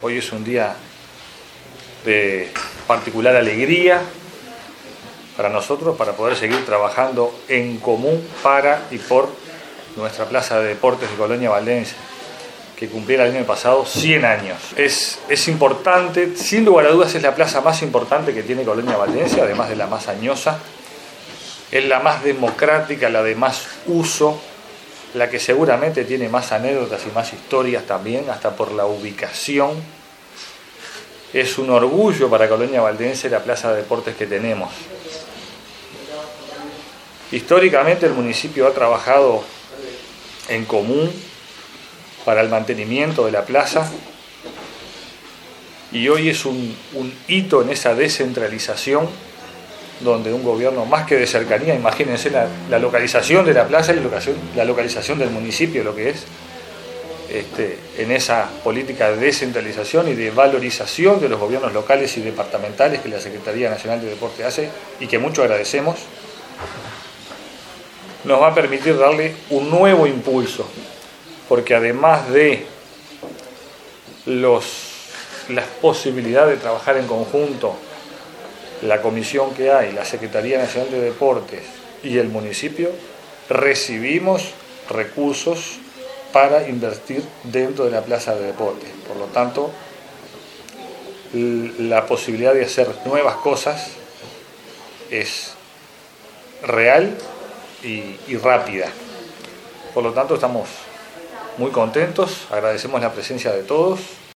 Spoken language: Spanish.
Hoy es un día de particular alegría para nosotros, para poder seguir trabajando en común para y por nuestra Plaza de Deportes de Colonia Valdense, que cumpliera el año pasado 100 años. Es, es importante, sin lugar a dudas es la plaza más importante que tiene Colonia Valdense, además de la más añosa. Es la más democrática, la de más uso, la que seguramente tiene más anécdotas y más historias también, hasta por la ubicación. Es un orgullo para Colonia Valdense la plaza de deportes que tenemos. Históricamente el municipio ha trabajado en común para el mantenimiento de la plaza y hoy es un, un hito en esa descentralización donde un gobierno más que de cercanía, imagínense la, la localización de la plaza y la localización, la localización del municipio, lo que es, este, en esa política de descentralización y de valorización de los gobiernos locales y departamentales que la Secretaría Nacional de Deporte hace y que mucho agradecemos, nos va a permitir darle un nuevo impulso, porque además de los, las posibilidades de trabajar en conjunto la comisión que hay, la Secretaría Nacional de Deportes y el municipio, recibimos recursos para invertir dentro de la plaza de deportes. Por lo tanto, la posibilidad de hacer nuevas cosas es real y, rápida. Por lo tanto, estamos muy contentos, agradecemos la presencia de todos.